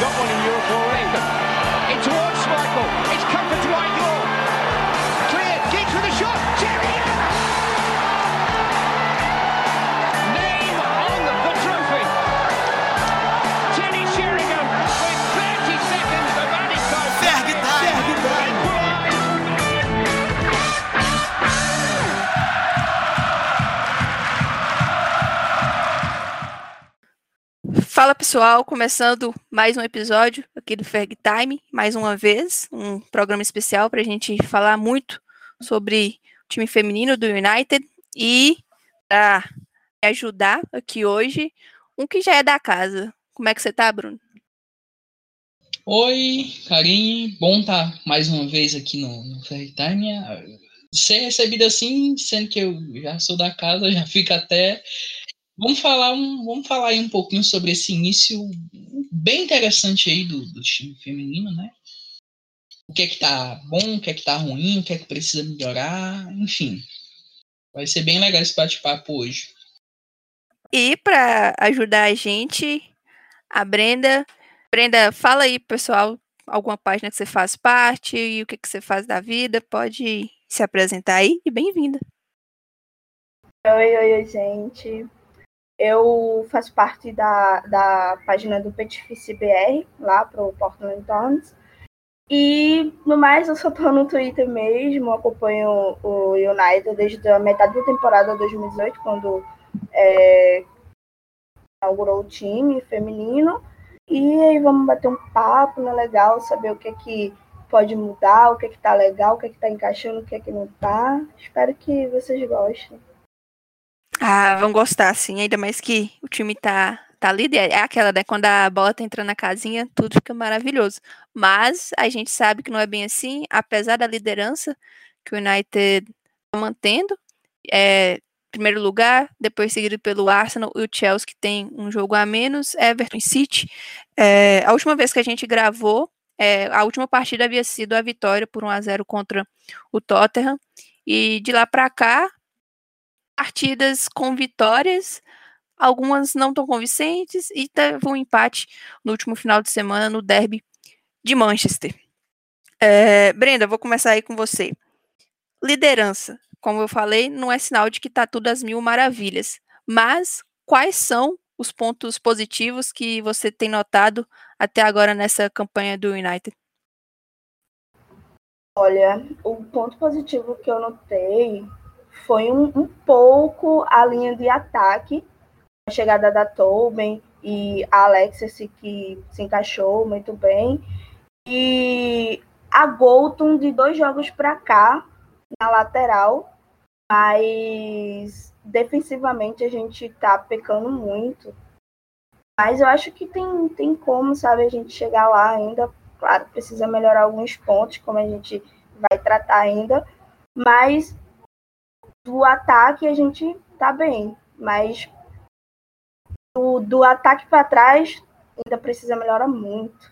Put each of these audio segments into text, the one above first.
got one in Europe already. Fala pessoal, começando mais um episódio aqui do Ferg Time, mais uma vez, um programa especial para a gente falar muito sobre o time feminino do United e para me ajudar aqui hoje, um que já é da casa. Como é que você tá, Bruno? Oi, Karine. Bom estar mais uma vez aqui no, no Fair Time. Ser recebido assim, sendo que eu já sou da casa, já fica até. Vamos falar, um, vamos falar aí um pouquinho sobre esse início bem interessante aí do, do time feminino, né? O que é que tá bom, o que é que tá ruim, o que é que precisa melhorar, enfim. Vai ser bem legal esse bate-papo hoje. E para ajudar a gente, a Brenda. Brenda, fala aí, pessoal, alguma página que você faz parte e o que, que você faz da vida. Pode se apresentar aí e bem-vinda. Oi, oi, oi, gente. Eu faço parte da, da página do Petifice BR, lá pro Portland Times. E, no mais, eu só tô no Twitter mesmo, acompanho o United desde a metade da temporada 2018, quando é, inaugurou o time feminino. E aí vamos bater um papo, né, legal, saber o que é que pode mudar, o que é que tá legal, o que é que tá encaixando, o que é que não tá. Espero que vocês gostem. Ah, vão gostar, sim. Ainda mais que o time tá, tá líder. É aquela, né? Quando a bola tá entrando na casinha, tudo fica maravilhoso. Mas a gente sabe que não é bem assim, apesar da liderança que o United tá mantendo. É, primeiro lugar, depois seguido pelo Arsenal e o Chelsea, que tem um jogo a menos, Everton City. É, a última vez que a gente gravou, é, a última partida havia sido a vitória por 1 a 0 contra o Tottenham. E de lá para cá, partidas com vitórias, algumas não tão convincentes, e teve um empate no último final de semana no derby de Manchester. É, Brenda, vou começar aí com você. Liderança, como eu falei, não é sinal de que está tudo às mil maravilhas, mas quais são os pontos positivos que você tem notado até agora nessa campanha do United? Olha, o ponto positivo que eu notei foi um, um pouco a linha de ataque, a chegada da Tobin e a Alexis que se encaixou muito bem. E a Golton de dois jogos para cá, na lateral, mas defensivamente a gente tá pecando muito. Mas eu acho que tem, tem como, sabe, a gente chegar lá ainda. Claro, precisa melhorar alguns pontos, como a gente vai tratar ainda. Mas do ataque a gente tá bem. Mas do, do ataque para trás ainda precisa melhorar muito.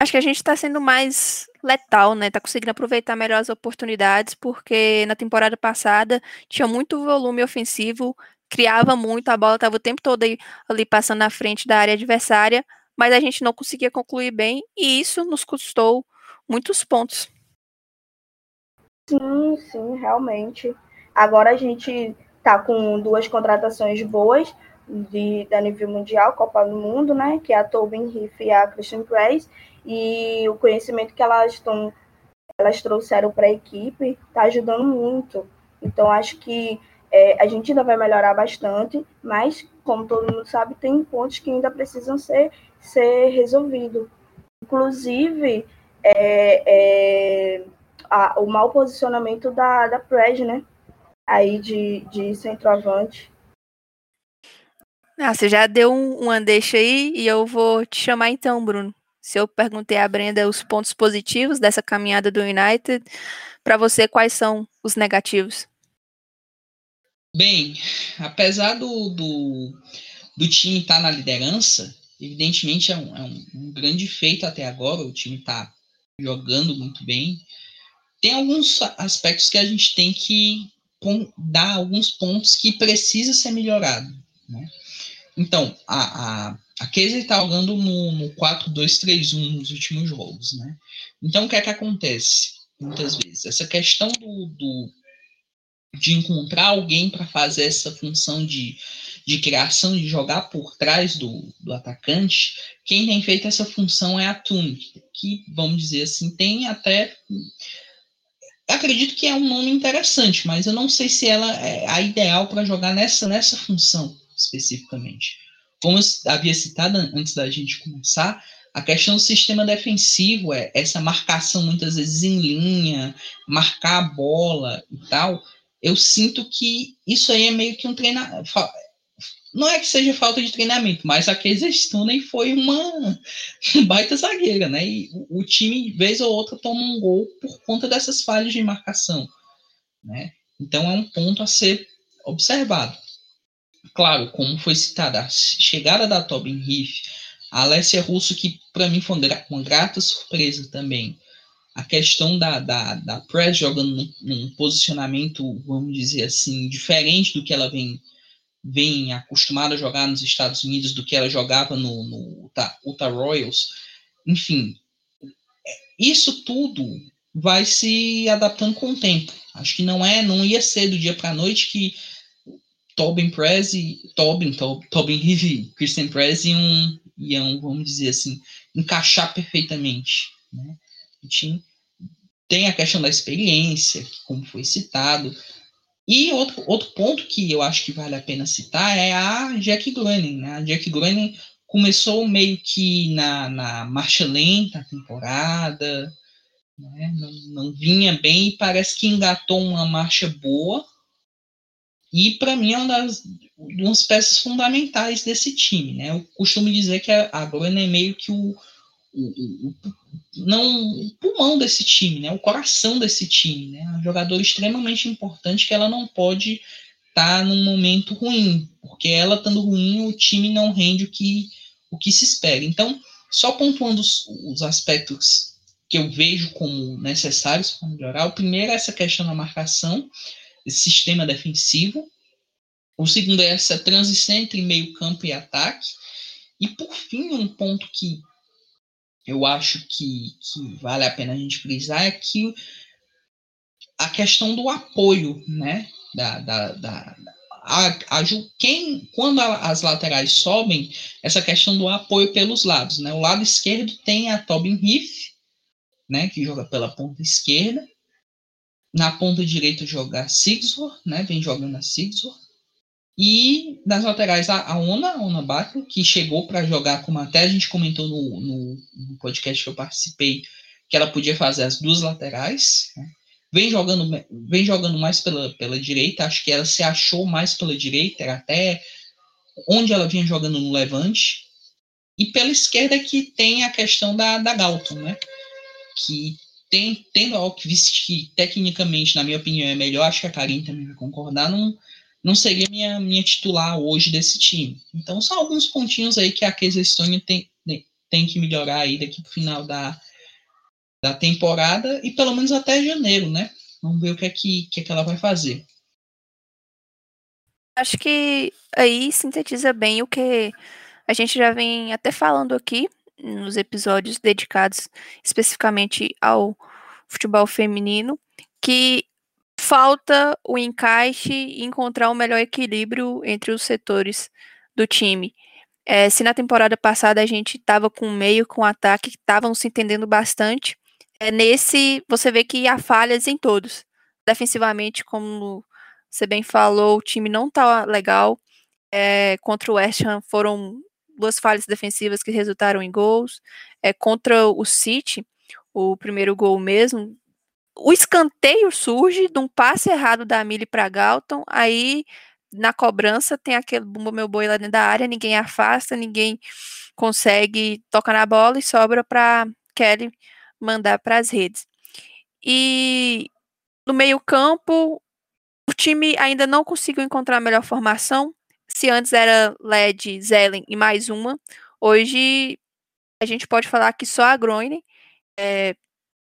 Acho que a gente está sendo mais letal, né? Tá conseguindo aproveitar melhor as oportunidades, porque na temporada passada tinha muito volume ofensivo, criava muito, a bola estava o tempo todo aí, ali passando na frente da área adversária, mas a gente não conseguia concluir bem, e isso nos custou muitos pontos. Sim, sim, realmente. Agora a gente tá com duas contratações boas de, da nível mundial, Copa do Mundo, né? Que é a Tobin Riff e a Christian Price. E o conhecimento que elas estão elas trouxeram para a equipe está ajudando muito. Então acho que é, a gente ainda vai melhorar bastante, mas como todo mundo sabe, tem pontos que ainda precisam ser, ser resolvidos. Inclusive, é, é, a, o mau posicionamento da, da Pred, né? Aí de, de centroavante. Ah, você já deu um, um deixa aí e eu vou te chamar então, Bruno. Se eu perguntei à Brenda os pontos positivos dessa caminhada do United, para você quais são os negativos? Bem, apesar do, do, do time estar tá na liderança, evidentemente é um, é um, um grande feito até agora, o time está jogando muito bem. Tem alguns aspectos que a gente tem que dar alguns pontos que precisa ser melhorado. Né? Então, a, a, a Casey está jogando no, no 4-2-3-1 nos últimos jogos, né? Então, o que é que acontece muitas vezes? Essa questão do, do de encontrar alguém para fazer essa função de, de criação, de jogar por trás do, do atacante, quem tem feito essa função é a Tune, que, vamos dizer assim, tem até. Acredito que é um nome interessante, mas eu não sei se ela é a ideal para jogar nessa, nessa função especificamente. Como eu havia citado antes da gente começar, a questão do sistema defensivo é essa marcação muitas vezes em linha, marcar a bola e tal. Eu sinto que isso aí é meio que um treinamento. Não é que seja falta de treinamento, mas a Casey Stoney foi uma baita zagueira, né? E o, time, vez ou outra, toma um gol por conta dessas falhas de marcação, né? Então é um ponto a ser observado. Claro, como foi citada, a chegada da Tobin Heath, a Alessia Russo, que para mim foi uma grata surpresa também. A questão da, da, da Press jogando num, num, posicionamento, vamos dizer assim, diferente do que ela vem, vem acostumada a jogar nos Estados Unidos, do que ela jogava no, no Utah, Utah Royals. Enfim, isso tudo vai se adaptando com o tempo. Acho que não é, não ia ser do dia para a noite que Tobin Prezi, Tobin, Tob, Tobin Heavy, Christian Prezi iam, iam, vamos dizer assim, encaixar perfeitamente. Né? A gente tem a questão da experiência, como foi citado. E outro, outro ponto que eu acho que vale a pena citar é a Jack Groening. Né? A Jack Groening começou meio que na, na marcha lenta a temporada, né? não, não vinha bem e parece que engatou uma marcha boa e para mim é uma das umas peças fundamentais desse time, né? Eu costumo dizer que a, a Gwen é meio que o, o, não o pulmão desse time, né? O coração desse time, né? É um jogador extremamente importante que ela não pode estar tá num momento ruim, porque ela estando ruim o time não rende o que o que se espera. Então, só pontuando os, os aspectos que eu vejo como necessários para melhorar, o primeiro é essa questão da marcação esse sistema defensivo. O segundo é essa transição entre meio campo e ataque. E por fim, um ponto que eu acho que, que vale a pena a gente frisar é que a questão do apoio, né? Da, da, da, a, a, quem, quando a, as laterais sobem, essa questão do apoio pelos lados, né? O lado esquerdo tem a Tobin Heath, né? Que joga pela ponta esquerda. Na ponta direita jogar Sigsworth, né? Vem jogando a Sigsworth. E nas laterais a, a Ona, a Ona Baco, que chegou para jogar, como até a gente comentou no, no, no, podcast que eu participei, que ela podia fazer as duas laterais. Né? Vem jogando, vem jogando mais pela, pela direita, acho que ela se achou mais pela direita, era até onde ela vinha jogando no Levante. E pela esquerda que tem a questão da, da Galton, né? Que tem, tendo a Alkvist, que tecnicamente, na minha opinião, é melhor, acho que a Karine também vai concordar, não, não seria minha, minha titular hoje desse time. Então, são alguns pontinhos aí que a Casey Stone tem, tem que melhorar aí daqui pro final da, da temporada e pelo menos até janeiro, né? Vamos ver o que é que, que, é que ela vai fazer. Acho que aí sintetiza bem o que a gente já vem até falando aqui nos episódios dedicados especificamente ao futebol feminino, que falta o encaixe e encontrar o melhor equilíbrio entre os setores do time. É, se na temporada passada a gente estava com meio, com ataque, estavam se entendendo bastante, é, nesse você vê que há falhas em todos. Defensivamente, como você bem falou, o time não está legal. É, contra o West Ham foram duas falhas defensivas que resultaram em gols. É, contra o City, o primeiro gol mesmo, o escanteio surge de um passe errado da Mili para Galton, aí na cobrança tem aquele bumbo meu boi lá dentro da área, ninguém afasta, ninguém consegue tocar na bola e sobra para Kelly mandar para as redes. E no meio-campo, o time ainda não conseguiu encontrar a melhor formação. Se antes era LED, Zelen e mais uma, hoje a gente pode falar que só a Groene é,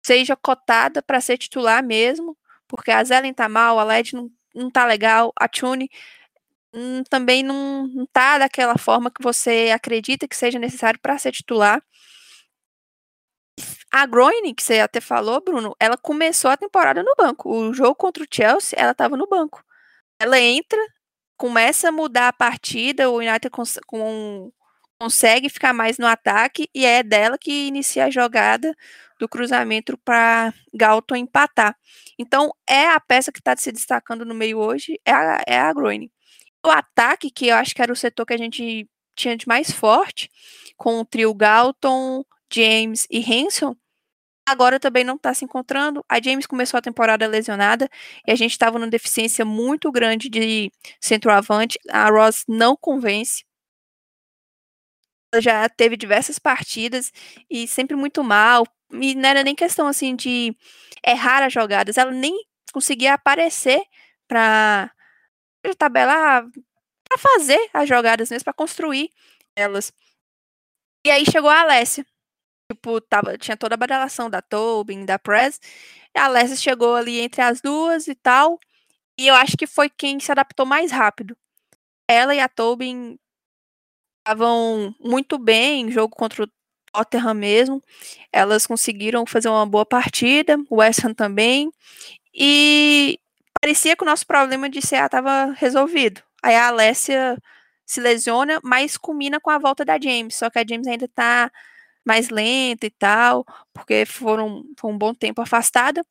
seja cotada para ser titular mesmo, porque a Zelen tá mal, a LED não, não tá legal, a Tune hum, também não, não tá daquela forma que você acredita que seja necessário para ser titular. A Groening, que você até falou, Bruno, ela começou a temporada no banco. O jogo contra o Chelsea, ela estava no banco. Ela entra, começa a mudar a partida, o United cons com, consegue ficar mais no ataque e é dela que inicia a jogada do cruzamento para Galton empatar. Então, é a peça que está se destacando no meio hoje, é a, é a. O ataque, que eu acho que era o setor que a gente tinha de mais forte, com o trio Galton, James e Hanson, agora também não está se encontrando. A James começou a temporada lesionada e a gente estava numa deficiência muito grande de centroavante. A Ross não convence. Já teve diversas partidas e sempre muito mal. E não era nem questão assim de errar as jogadas, ela nem conseguia aparecer para tabelar, para fazer as jogadas mesmo, para construir elas. E aí chegou a Alessia tipo, tava, tinha toda a badalação da Tobin, da Press. A Alessia chegou ali entre as duas e tal. E eu acho que foi quem se adaptou mais rápido. Ela e a Tobin estavam muito bem em jogo contra o Tottenham mesmo. Elas conseguiram fazer uma boa partida, o West Ham também. E parecia que o nosso problema de CA estava resolvido. Aí a Alessia se lesiona, mas combina com a volta da James. Só que a James ainda está mais lenta e tal, porque foram foi um bom tempo afastada,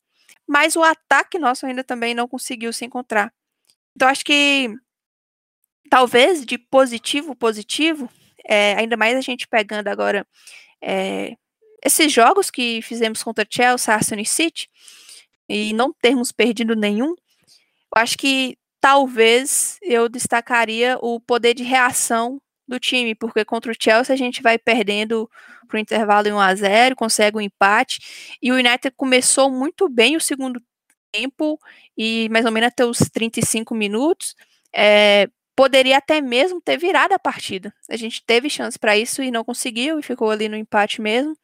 mas o ataque nosso ainda também não conseguiu se encontrar. Então acho que talvez de positivo positivo, é, ainda mais a gente pegando agora é, esses jogos que fizemos contra Chelsea, Arsenal e City, e não termos perdido nenhum, eu acho que talvez eu destacaria o poder de reação do time, porque contra o Chelsea a gente vai perdendo para o intervalo em 1 a 0 consegue um empate, e o United começou muito bem o segundo tempo, e mais ou menos até os 35 minutos, é, poderia até mesmo ter virado a partida. A gente teve chance para isso e não conseguiu, e ficou ali no empate mesmo.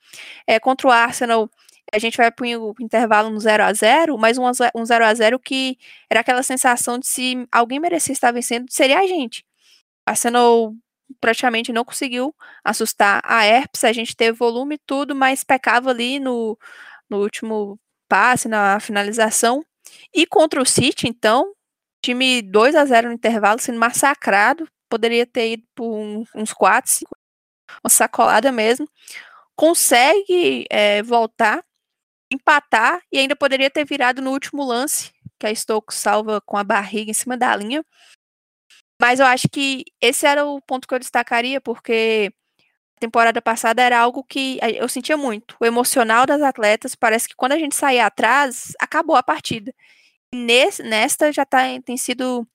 É, contra o Arsenal, a gente vai para o intervalo no 0 a 0 mas um, um 0 a 0 que era aquela sensação de se alguém merecia estar vencendo, seria a gente. Arsenal praticamente não conseguiu assustar a Herpes. A gente teve volume e tudo, mas pecava ali no, no último passe, na finalização. E contra o City, então, time 2 a 0 no intervalo, sendo massacrado. Poderia ter ido por um, uns 4, 5, uma sacolada mesmo. Consegue é, voltar, empatar e ainda poderia ter virado no último lance, que a Stokes salva com a barriga em cima da linha. Mas eu acho que esse era o ponto que eu destacaria, porque a temporada passada era algo que eu sentia muito. O emocional das atletas, parece que quando a gente saía atrás, acabou a partida. Nesta já tá, tem sido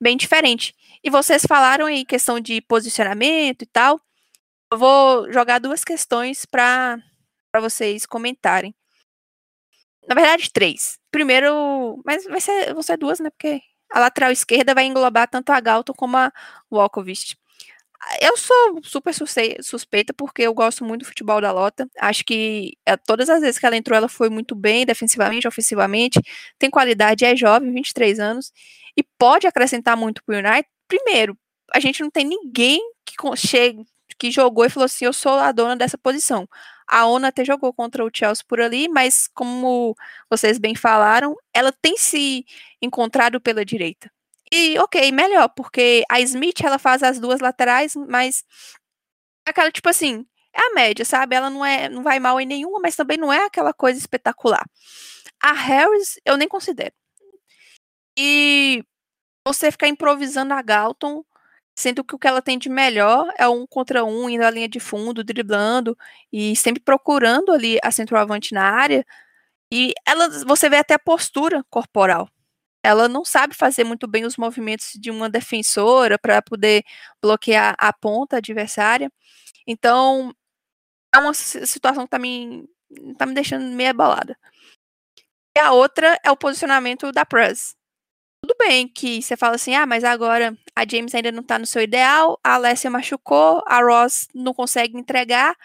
bem diferente. E vocês falaram aí questão de posicionamento e tal. Eu vou jogar duas questões para vocês comentarem. Na verdade, três. Primeiro, mas vai ser, vão ser duas, né? Porque a lateral esquerda vai englobar tanto a Galton como a Walkovic. Eu sou super suspeita porque eu gosto muito do futebol da Lota. Acho que é, todas as vezes que ela entrou, ela foi muito bem, defensivamente, ofensivamente. Tem qualidade, é jovem, 23 anos, e pode acrescentar muito para o United. Primeiro, a gente não tem ninguém que chegue, que jogou e falou assim: eu sou a dona dessa posição. A ONA até jogou contra o Chelsea por ali, mas como vocês bem falaram, ela tem se encontrado pela direita. E ok, melhor, porque a Smith ela faz as duas laterais, mas aquela tipo assim, é a média, sabe? Ela não é, não vai mal em nenhuma, mas também não é aquela coisa espetacular. A Harris eu nem considero. E você ficar improvisando a Galton sendo que o que ela tem de melhor é um contra um, indo à linha de fundo, driblando e sempre procurando ali a centroavante na área. E ela, você vê até a postura corporal. Ela não sabe fazer muito bem os movimentos de uma defensora para poder bloquear a ponta adversária. Então, é uma situação que tá me, tá me deixando meio abalada. E a outra é o posicionamento da Press tudo bem que você fala assim, ah, mas agora a James ainda não tá no seu ideal, a Alessia machucou, a Ross não consegue entregar,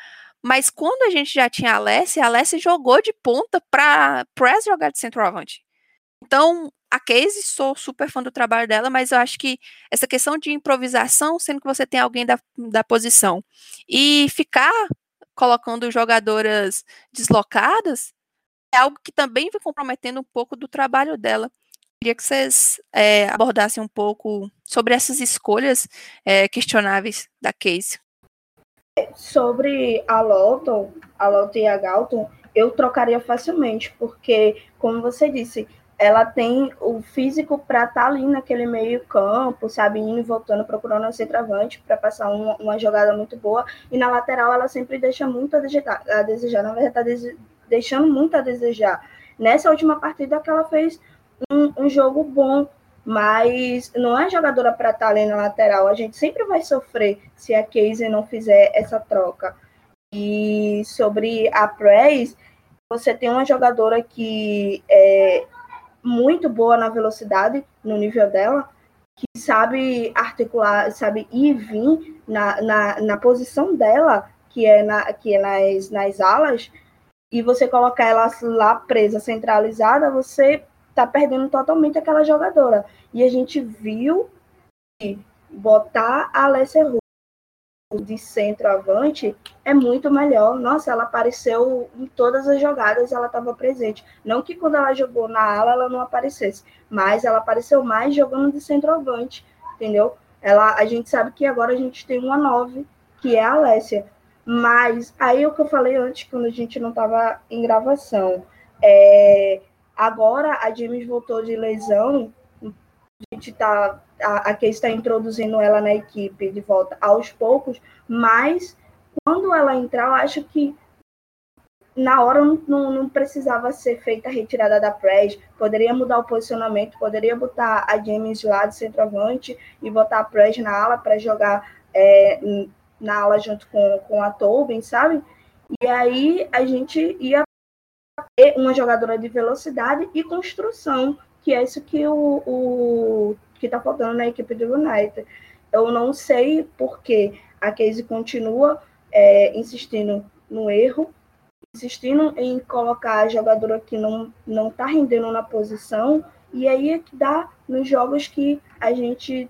mas quando a gente já tinha a Alessia, a Alessia jogou de ponta para Press jogar de centroavante. Então, a Casey, sou super fã do trabalho dela, mas eu acho que essa questão de improvisação, sendo que você tem alguém da, da posição, e ficar colocando jogadoras deslocadas, é algo que também vem comprometendo um pouco do trabalho dela. Queria que vocês é, abordassem um pouco sobre essas escolhas é, questionáveis da Casey. Sobre a Lotto, a Lotto e a Galton, eu trocaria facilmente, porque, como você disse, ela tem o físico para estar tá ali naquele meio campo, sabe, indo e voltando, procurando a centroavante para passar uma, uma, jogada muito boa. E na lateral ela sempre deixa muito a desejar, a desejar na verdade, tá deixando muito a desejar. Nessa última partida que ela fez um, um jogo bom, mas não é jogadora para estar ali na lateral. A gente sempre vai sofrer se a Casey não fizer essa troca. E sobre a Press, você tem uma jogadora que é muito boa na velocidade, no nível dela, que sabe articular, sabe ir e vir na, na, na posição dela, que é, na, que é nas, nas alas, e você colocar ela lá presa, centralizada, você tá perdendo totalmente aquela jogadora. E a gente viu que botar a Alessia de centroavante é muito melhor. Nossa, ela apareceu em todas as jogadas, ela estava presente. Não que quando ela jogou na ala ela não aparecesse, mas ela apareceu mais jogando de centroavante, entendeu? Ela, a gente sabe que agora a gente tem uma nove, que é a Alessia. Mas aí o que eu falei antes, quando a gente não estava em gravação, é, Agora a James voltou de lesão, a gente tá a, a está introduzindo ela na equipe de volta aos poucos, mas quando ela entrar, eu acho que na hora não, não, precisava ser feita a retirada da press, poderia mudar o posicionamento, poderia botar a James lá de centroavante e botar a press na ala para jogar é, na ala junto com, com a Tobin, sabe? E aí a gente ia uma jogadora de velocidade e construção, que é isso que o, o que está faltando na equipe do United. Eu não sei porque a Casey continua é, insistindo no erro, insistindo em colocar a jogadora que não não está rendendo na posição e aí é que dá nos jogos que a gente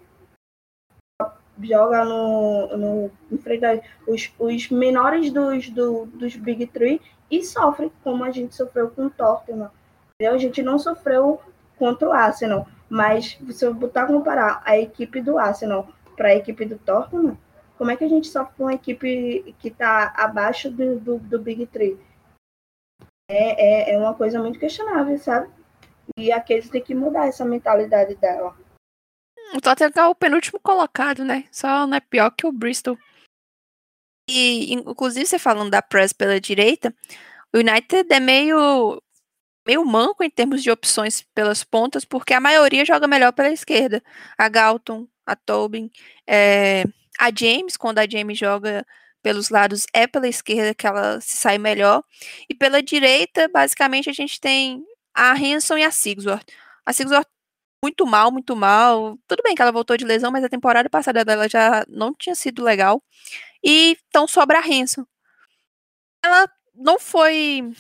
joga no, no enfrenta os, os menores dos, do, dos Big Three e sofre, como a gente sofreu com o Tottenham. A gente não sofreu contra o Arsenal, mas se eu botar comparar a equipe do Arsenal para a equipe do Tottenham, como é que a gente sofre com uma equipe que está abaixo do, do, do, Big Three? É, é, é uma coisa muito questionável, sabe? E a Casey tem que mudar essa mentalidade dela. O Tottenham é o penúltimo colocado, né? Só não é pior que o Bristol. E, inclusive, você falando da press pela direita, o United é meio, meio manco em termos de opções pelas pontas, porque a maioria joga melhor pela esquerda. A Galton, a Tobin, é, a James, quando a James joga pelos lados, é pela esquerda que ela se sai melhor. E pela direita, basicamente, a gente tem a Hanson e a Sigsworth. A Sigsworth muito mal, muito mal. Tudo bem que ela voltou de lesão, mas a temporada passada dela já não tinha sido legal. E então sobra a Hanson. Ela não foi.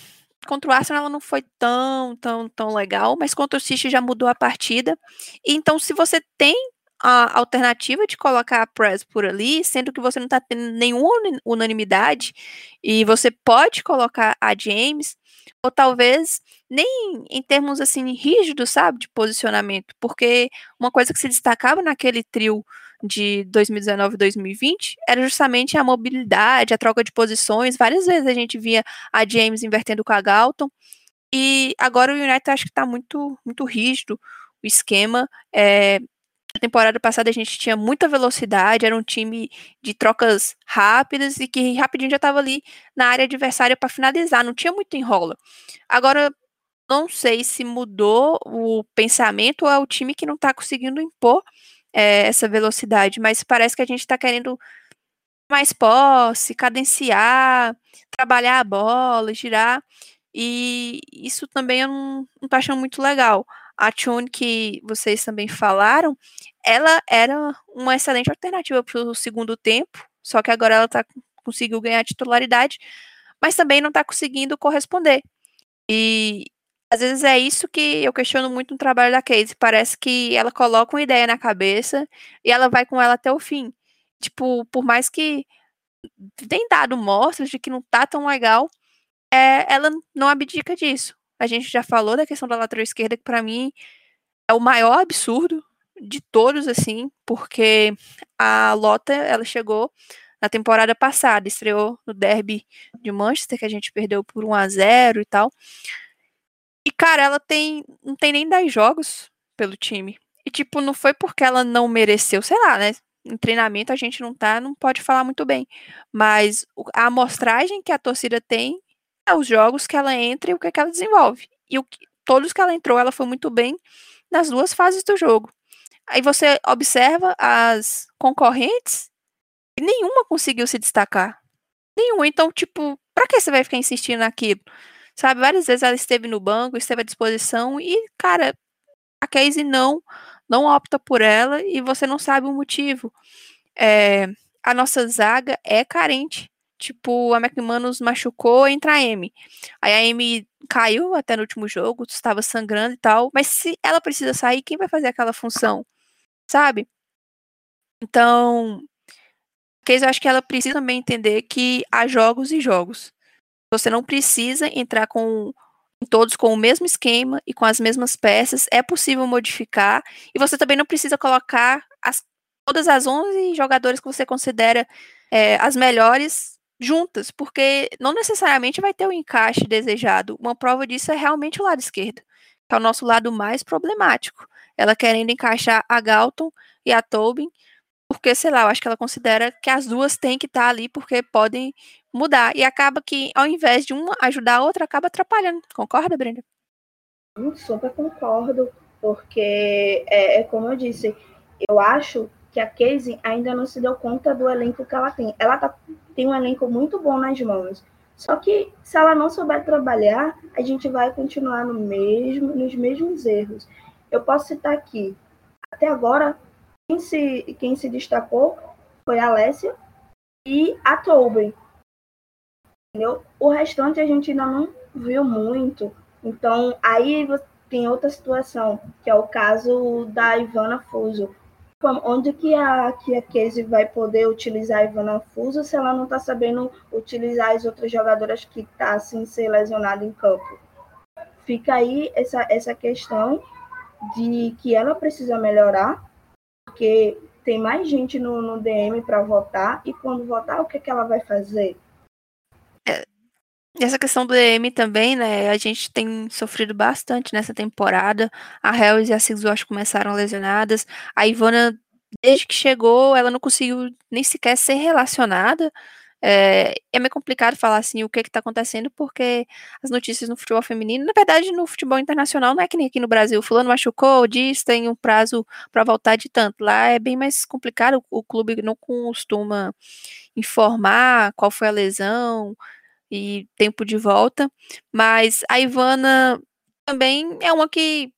Contra o Arsenal ela não foi tão, tão, tão legal, mas contra o City já mudou a partida. Então, se você tem a alternativa de colocar a Press por ali, sendo que você não está tendo nenhuma unanimidade, e você pode colocar a James, ou talvez nem em termos assim rígidos, sabe, de posicionamento, porque uma coisa que se destacava naquele trio de 2019 e 2020 era justamente a mobilidade, a troca de posições. Várias vezes a gente via a James invertendo com a Galton. E agora o United acho que está muito, muito rígido o esquema. É, na temporada passada a gente tinha muita velocidade, era um time de trocas rápidas e que rapidinho já estava ali na área adversária para finalizar, não tinha muito enrola. Agora, não sei se mudou o pensamento ou é o time que não está conseguindo impor é, essa velocidade, mas parece que a gente está querendo mais posse, cadenciar, trabalhar a bola, girar, e isso também eu não, não tô achando muito legal. A Tune, que vocês também falaram, ela era uma excelente alternativa para o segundo tempo, só que agora ela tá, conseguiu ganhar titularidade, mas também não está conseguindo corresponder. E às vezes é isso que eu questiono muito no trabalho da Casey. Parece que ela coloca uma ideia na cabeça e ela vai com ela até o fim. Tipo, por mais que tem dado mostras de que não tá tão legal, é, ela não abdica disso. A gente já falou da questão da lateral esquerda, que para mim é o maior absurdo de todos, assim, porque a Lota, ela chegou na temporada passada, estreou no derby de Manchester, que a gente perdeu por 1 a 0 e tal. E, cara, ela tem. não tem nem 10 jogos pelo time. E, tipo, não foi porque ela não mereceu, sei lá, né? Em treinamento a gente não tá, não pode falar muito bem. Mas a amostragem que a torcida tem é os jogos que ela entra e o que, é que ela desenvolve. E o, todos que ela entrou, ela foi muito bem nas duas fases do jogo. Aí você observa as concorrentes e nenhuma conseguiu se destacar. Nenhuma. Então, tipo, pra que você vai ficar insistindo naquilo? Sabe, várias vezes ela esteve no banco, esteve à disposição e, cara, a Casey não, não opta por ela e você não sabe o motivo. É, a nossa zaga é carente. Tipo, a McManus machucou, entra a Amy. Aí a Amy caiu até no último jogo, estava sangrando e tal. Mas se ela precisa sair, quem vai fazer aquela função? Sabe? Então, Casey, eu acho que ela precisa também entender que há jogos e jogos. Você não precisa entrar com todos com o mesmo esquema e com as mesmas peças. É possível modificar. E você também não precisa colocar as, todas as 11 jogadores que você considera é, as melhores juntas, porque não necessariamente vai ter o encaixe desejado. Uma prova disso é realmente o lado esquerdo, que é o nosso lado mais problemático. Ela querendo encaixar a Galton e a Tobin, porque, sei lá, eu acho que ela considera que as duas têm que estar ali porque podem mudar. E acaba que, ao invés de uma ajudar a outra, acaba atrapalhando. Concorda, Brenda? Eu super concordo, porque é, é, como eu disse, eu acho que a Casey ainda não se deu conta do elenco que ela tem. Ela tá, tem um elenco muito bom nas mãos. Só que se ela não souber trabalhar, a gente vai continuar no mesmo, nos mesmos erros. Eu posso citar aqui, até agora, quem se, quem se destacou foi a Alessia e a Tobin. Entendeu? O restante a gente ainda não viu muito. Então, aí tem outra situação, que é o caso da Ivana Fuso. Onde que a, que a Casey vai poder utilizar a Ivana Fuso se ela não está sabendo utilizar as outras jogadoras que estão tá, assim, ser lesionada em campo? Fica aí essa, essa questão de que ela precisa melhorar, porque tem mais gente no, no DM para votar, e quando votar, o que, que ela vai fazer? Essa questão do EM também, né? A gente tem sofrido bastante nessa temporada. A Hells e a Sisu acho começaram lesionadas. A Ivana, desde que chegou, ela não conseguiu nem sequer ser relacionada. É, é meio complicado falar assim o que está acontecendo, porque as notícias no futebol feminino, na verdade, no futebol internacional, não é que nem aqui no Brasil. Fulano machucou, diz, tem um prazo para voltar de tanto. Lá é bem mais complicado, o clube não costuma informar qual foi a lesão e tempo de volta. Mas a Ivana também é uma que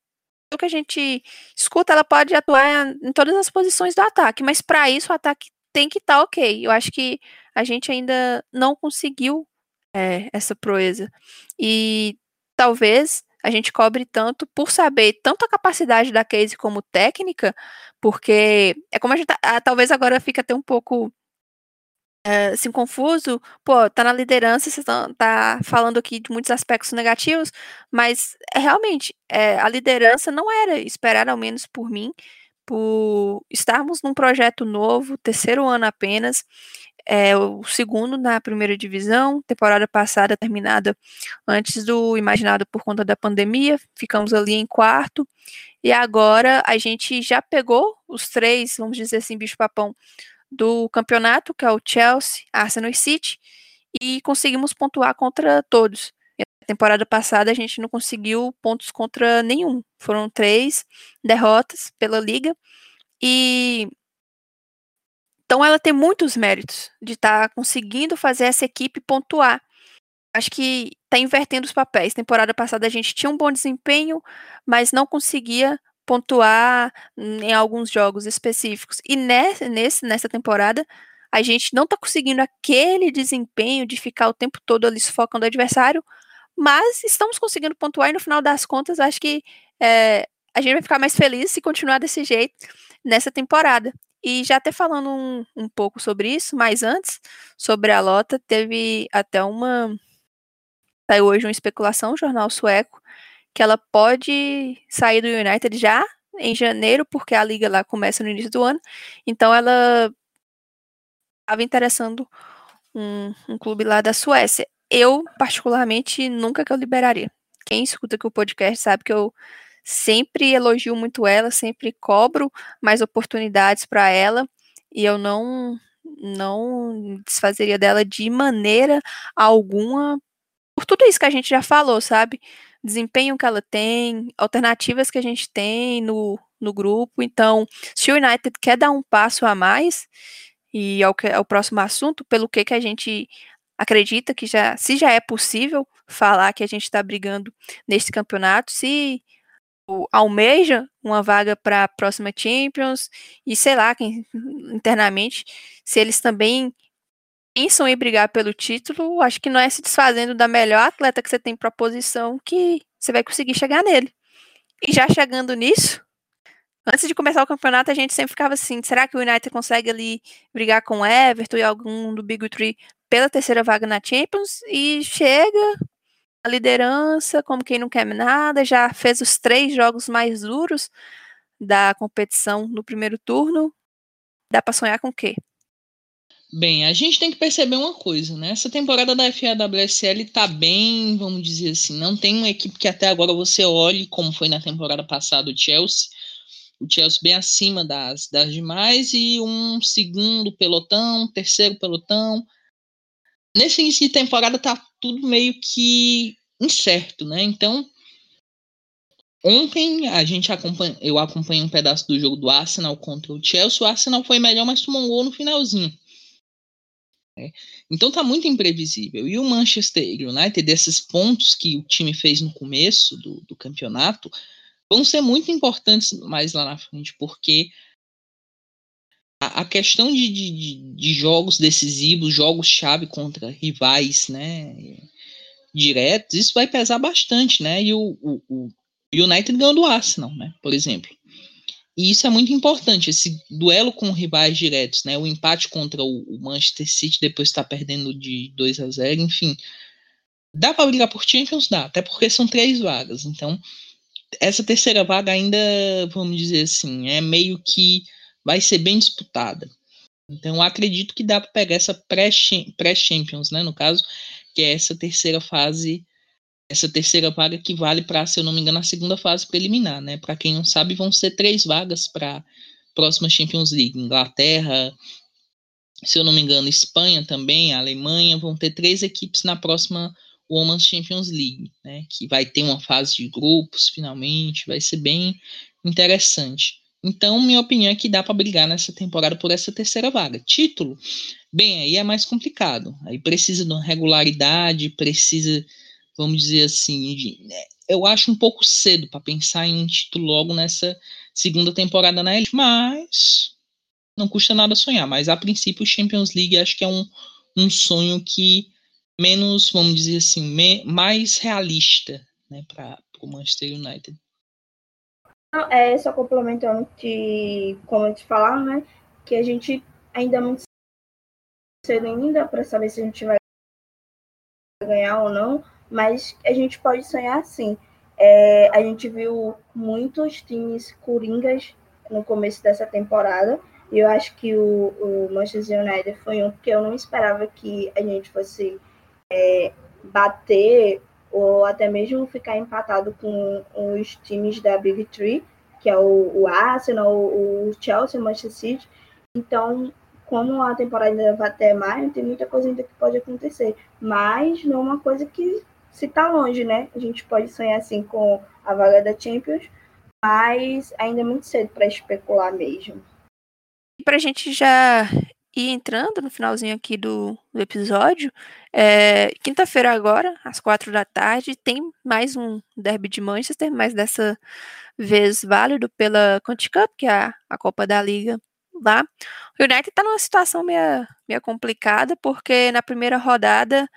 o que a gente escuta, ela pode atuar em todas as posições do ataque, mas para isso o ataque tem que estar tá ok. Eu acho que a gente ainda não conseguiu é, essa proeza. E talvez a gente cobre tanto por saber tanto a capacidade da Casey como técnica, porque é como a gente tá, talvez agora fica até um pouco assim, confuso, pô, tá na liderança, você tá, falando aqui de muitos aspectos negativos, mas é, realmente, é, a liderança não era esperar, ao menos por mim, por estarmos num projeto novo, terceiro ano apenas, é, o segundo na primeira divisão, temporada passada terminada antes do imaginado por conta da pandemia, ficamos ali em quarto, e agora a gente já pegou os três, vamos dizer assim, bicho-papão, do campeonato, que é o Chelsea, Arsenal e City, e conseguimos pontuar contra todos. E a temporada passada a gente não conseguiu pontos contra nenhum. Foram três derrotas pela liga. E então ela tem muitos méritos de estar tá conseguindo fazer essa equipe pontuar. Acho que está invertendo os papéis. Temporada passada a gente tinha um bom desempenho, mas não conseguia pontuar em alguns jogos específicos. E nesse, nessa temporada, a gente não está conseguindo aquele desempenho de ficar o tempo todo ali sufocando o adversário, mas estamos conseguindo pontuar e no final das contas acho que é, a gente vai ficar mais feliz se continuar desse jeito nessa temporada. E já até falando um, um pouco sobre isso, mas antes, sobre a Lota, teve até uma. Saiu hoje uma especulação, um jornal sueco, que ela pode sair do United já em janeiro, porque a liga lá começa no início do ano. Então ela estava interessando um, um, clube lá da Suécia. Eu, particularmente, nunca que eu liberaria. Quem escuta aqui o podcast sabe que eu sempre elogio muito ela, sempre cobro mais oportunidades para ela e eu não não desfazeria dela de maneira alguma por tudo isso que a gente já falou, sabe? Desempenho que ela tem, alternativas que a gente tem no, no grupo. Então, se o United quer dar um passo a mais, e é o, que, é o próximo assunto, pelo que, que a gente acredita que já, se já é possível falar que a gente está brigando nesse campeonato, se almeja uma vaga para a próxima Champions e sei lá, quem, internamente, se eles também pensam em brigar pelo título, acho que não é se desfazendo da melhor atleta que você tem para posição que você vai conseguir chegar nele. E já chegando nisso, antes de começar o campeonato, a gente sempre ficava assim: será que o United consegue ali brigar com o Everton e algum do Big Three pela terceira vaga na Champions? E chega, a liderança, como quem não quer nada, já fez os três jogos mais duros da competição no primeiro turno. Dá para sonhar com o quê? Bem, a gente tem que perceber uma coisa, né? Essa temporada da FAWSL tá bem, vamos dizer assim, não tem uma equipe que até agora você olhe como foi na temporada passada o Chelsea, o Chelsea bem acima das, das demais e um segundo pelotão, terceiro pelotão, nesse início de temporada tá tudo meio que incerto, né? Então, ontem a gente acompanha, eu acompanhei um pedaço do jogo do Arsenal contra o Chelsea. O Arsenal foi melhor, mas tomou um gol no finalzinho. Né? Então tá muito imprevisível. E o Manchester United, desses pontos que o time fez no começo do, do campeonato, vão ser muito importantes mais lá na frente, porque a, a questão de, de, de, jogos decisivos, jogos-chave contra rivais, né? Diretos, isso vai pesar bastante, né? E o, o, o United ganhou do Arsenal, né? Por exemplo. E isso é muito importante, esse duelo com rivais diretos, né? O empate contra o, Manchester City depois está perdendo de 2 a 0, enfim. Dá para brigar por Champions? Dá, até porque são três vagas. Então, essa terceira vaga ainda, vamos dizer assim, é meio que vai ser bem disputada. Então, acredito que dá para pegar essa pré-Champions, né? No caso, que é essa terceira fase, essa terceira vaga que vale para, se eu não me engano, a segunda fase preliminar, né? Para quem não sabe, vão ser três vagas para próxima Champions League. Inglaterra, se eu não me engano, Espanha também, Alemanha, vão ter três equipes na próxima Women's Champions League, né? Que vai ter uma fase de grupos, finalmente, vai ser bem interessante. Então, minha opinião é que dá para brigar nessa temporada por essa terceira vaga. Título, bem, aí é mais complicado. Aí precisa de uma regularidade, precisa, vamos dizer assim, de, né, eu acho um pouco cedo para pensar em um título logo nessa segunda temporada na Elite, mas não custa nada sonhar. Mas a princípio, Champions League acho que é um, um sonho que menos, vamos dizer assim, me, mais realista né, para o Manchester United. É, só complementando que, como te falaram, né, que a gente ainda é muito cedo ainda para saber se a gente vai ganhar ou não, mas a gente pode sonhar sim. É, a gente viu muitos times coringas no começo dessa temporada, e eu acho que o, o Manchester United foi um que eu não esperava que a gente fosse é, bater ou até mesmo ficar empatado com os times da Big Three, que é o, o Arsenal, o, Chelsea, o Manchester City. Então, como a temporada ainda vai até maio, tem muita coisa ainda que pode acontecer. Mas não é uma coisa que se está longe, né? A gente pode sonhar assim com a vaga da Champions, mas ainda é muito cedo para especular mesmo. Para a gente já ir entrando no finalzinho aqui do, do episódio, é, quinta-feira agora, às quatro da tarde, tem mais um derby de Manchester, mas dessa vez válido pela Conti Cup, que é a, a Copa da Liga lá. O United está numa situação meio, meio complicada, porque na primeira rodada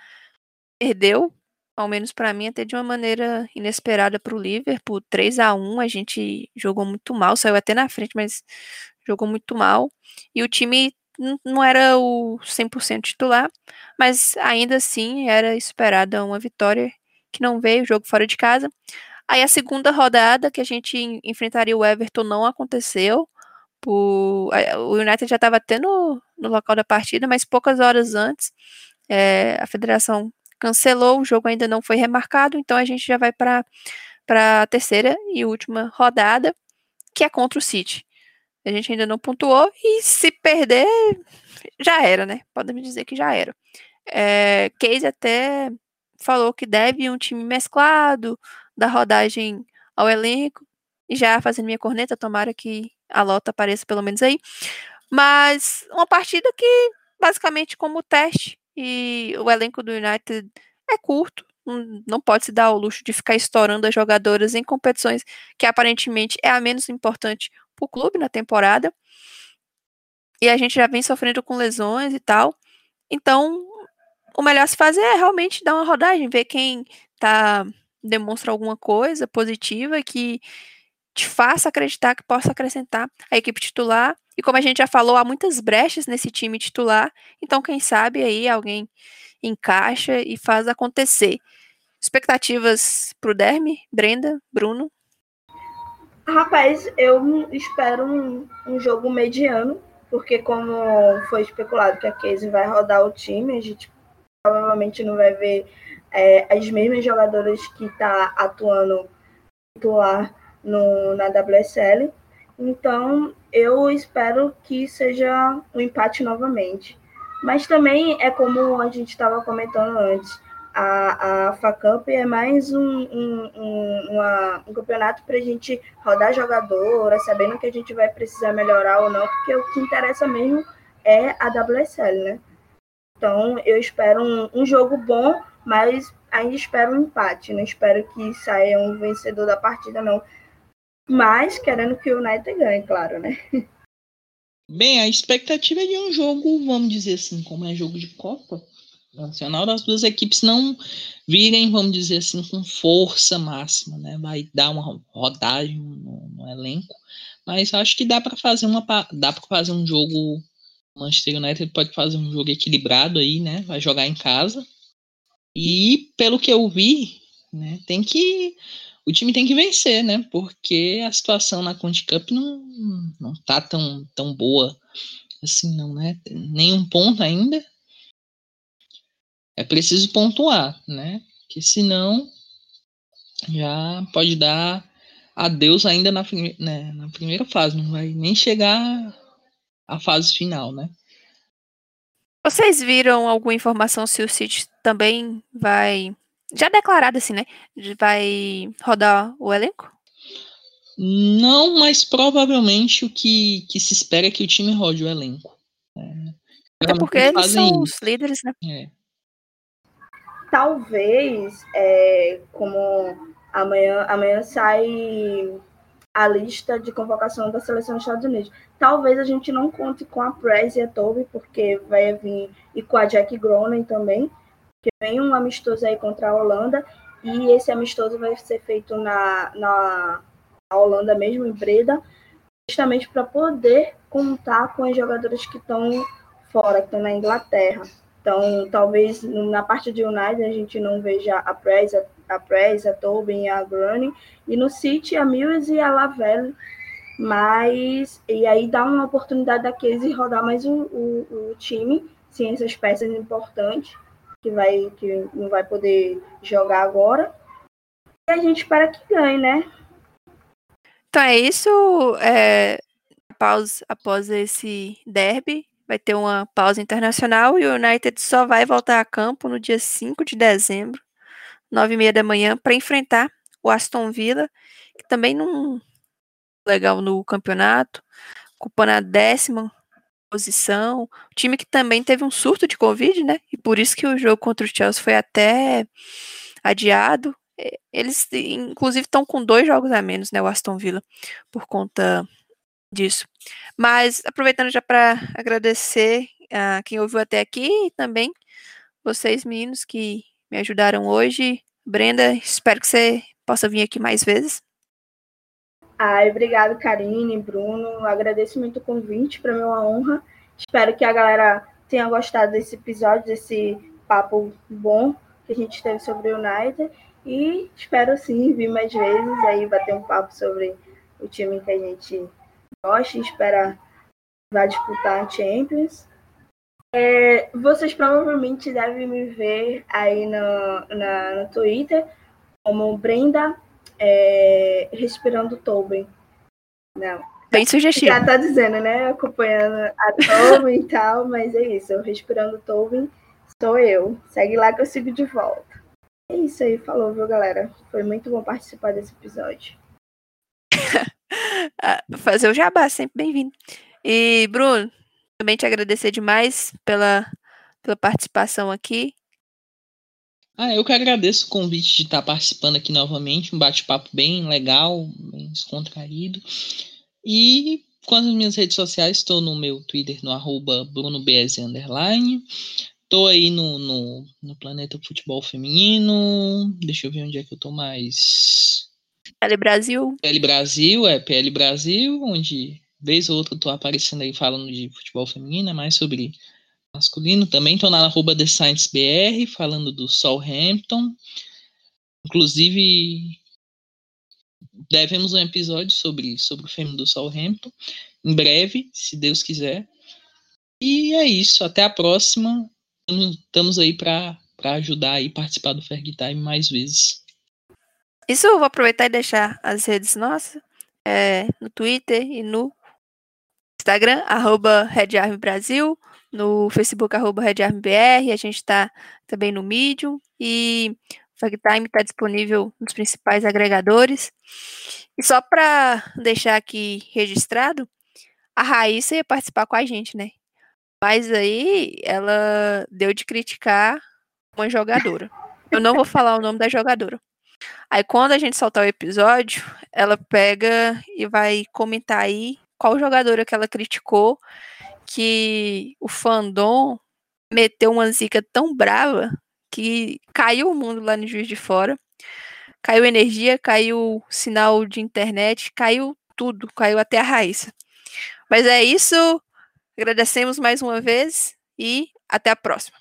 perdeu ao menos para mim, até de uma maneira inesperada para o Liverpool. 3 a 1 a gente jogou muito mal, saiu até na frente, mas jogou muito mal. E o time não era o 100% titular, mas ainda assim era esperada uma vitória que não veio, jogo fora de casa. Aí a segunda rodada que a gente enfrentaria o Everton não aconteceu. O United já estava até no, no local da partida, mas poucas horas antes é, a federação cancelou, o jogo ainda não foi remarcado, então a gente já vai para a terceira e última rodada, que é contra o City. A gente ainda não pontuou e se perder, já era, né? Podemos dizer que já era. É, Case até falou que deve um time mesclado, da rodagem ao elenco, e já fazendo minha corneta, tomara que a Lota apareça pelo menos aí. Mas uma partida que, basicamente, como teste, e o elenco do United é curto, não pode se dar ao luxo de ficar estourando as jogadoras em competições que aparentemente é a menos importante para o clube na temporada. E a gente já vem sofrendo com lesões e tal. Então, o melhor se fazer é realmente dar uma rodagem, ver quem tá demonstra alguma coisa positiva que te faça acreditar que possa acrescentar a equipe titular e como a gente já falou, há muitas brechas nesse time titular, então quem sabe aí alguém encaixa e faz acontecer. Expectativas pro Derme, Brenda, Bruno? Rapaz, eu espero um, um jogo mediano, porque como foi especulado que a Casey vai rodar o time, a gente provavelmente não vai ver é, as mesmas jogadoras que está atuando titular no, na WSL. Então, eu espero que seja um empate novamente. Mas também é como a gente estava comentando antes, a, a FACamp é mais um, um, um, uma, um campeonato para a gente rodar jogadora, sabendo que a gente vai precisar melhorar ou não, porque o que interessa mesmo é a WSL, né? Então, eu espero um, um jogo bom, mas ainda espero um empate. Não espero que saia um vencedor da partida, não mas querendo que o United ganhe, claro, né? Bem, a expectativa é de um jogo, vamos dizer assim, como é jogo de Copa Nacional, das duas equipes não virem, vamos dizer assim, com força máxima, né? Vai dar uma rodagem no, no elenco, mas acho que dá para fazer uma dá para fazer um jogo Manchester United pode fazer um jogo equilibrado aí, né? Vai jogar em casa. E pelo que eu vi, né, tem que o time tem que vencer, né? Porque a situação na Conte Cup não, não tá tão, tão boa assim, não, né? Nenhum ponto ainda. É preciso pontuar, né? Que senão já pode dar adeus ainda na, né, na primeira fase, não vai nem chegar à fase final, né? Vocês viram alguma informação se o City também vai já declarado assim, né? Vai rodar o elenco? Não, mas provavelmente o que, que se espera é que o time rode o elenco. É, porque eles são isso. os líderes, né? É. Talvez, é, como amanhã, amanhã sai a lista de convocação da seleção dos Estados Unidos. Talvez a gente não conte com a Prez e a Toby, porque vai vir e com a Jack Gronen também que vem um amistoso aí contra a Holanda e esse amistoso vai ser feito na, na, Holanda mesmo, em Breda, justamente para poder contar com os jogadores que estão fora, que estão na Inglaterra. Então, talvez na parte de United a gente não veja a Prez, a, a Prez, a Tobin e a Grani, e no City a Mills e a Lavelle, mas e aí dá uma oportunidade da Casey rodar mais o, o, o time, sem essas peças importantes que vai que não vai poder jogar agora. E a gente espera que ganhe, né? Então é isso. É, pausa após esse derby. Vai ter uma pausa internacional e o United só vai voltar a campo no dia 5 de dezembro, nove e meia da manhã, para enfrentar o Aston Villa, que também não legal no campeonato, ocupando a décima posição. O time que também teve um surto de Covid, né? E por isso que o jogo contra o Chelsea foi até adiado. Eles, inclusive, estão com dois jogos a menos, né? O Aston Villa, por conta disso. Mas, aproveitando já para agradecer a quem ouviu até aqui e também vocês, meninos, que me ajudaram hoje Brenda, espero que você possa vir aqui mais vezes. Ai, obrigado, Karine, Bruno. Agradeço muito o convite, para mim é uma honra. Espero que a galera tenha gostado desse episódio, desse papo bom que a gente teve sobre o United. E espero sim vir mais vezes aí bater um papo sobre o time que a gente gosta e espera vai disputar a Champions. É, vocês provavelmente devem me ver aí no, na, no Twitter como Brenda é, Respirando Tobin. Não. Bem sugestivo. Já tá dizendo, né? Acompanhando a Tobin e tal, mas é isso. Eu Respirando Tobin sou eu. Segue lá que eu sigo de volta. É isso aí, falou, viu, galera? Foi muito bom participar desse episódio. Ah, fazer o jabá, sempre bem-vindo. E, Bruno, também te agradecer demais pela, pela participação aqui. Ah, eu que agradeço o convite de estar participando aqui novamente, um bate-papo bem legal, bem descontraído. E quanto às minhas redes sociais, estou no meu Twitter, no arroba BrunoBS Estou aí no, no, no Planeta Futebol Feminino. Deixa eu ver onde é que eu tô mais. PL Brasil. PL Brasil, é PL Brasil, onde vez ou outra eu tô aparecendo aí falando de futebol feminino, é mais sobre masculino. Também tô na arroba The Science BR, falando do Southampton. Inclusive, devemos um episódio sobre, sobre o feminino do Southampton. Em breve, se Deus quiser. E é isso. Até a próxima. Estamos aí para ajudar e participar do Ferg Time mais vezes. Isso eu vou aproveitar e deixar as redes nossas. É, no Twitter e no Instagram, arroba Brasil, no Facebook, arroba RedArmBR, a gente está também no Medium e o FagTime está disponível nos principais agregadores. E só para deixar aqui registrado, a Raíssa ia participar com a gente, né? Mas aí ela deu de criticar uma jogadora. Eu não vou falar o nome da jogadora. Aí quando a gente soltar o episódio, ela pega e vai comentar aí qual jogadora que ela criticou que o fandom meteu uma zica tão brava que caiu o mundo lá no Juiz de Fora. Caiu energia, caiu sinal de internet, caiu tudo, caiu até a raiz. Mas é isso. Agradecemos mais uma vez e até a próxima.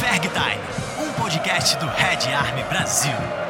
Ferg Time, um podcast do Red Army Brasil.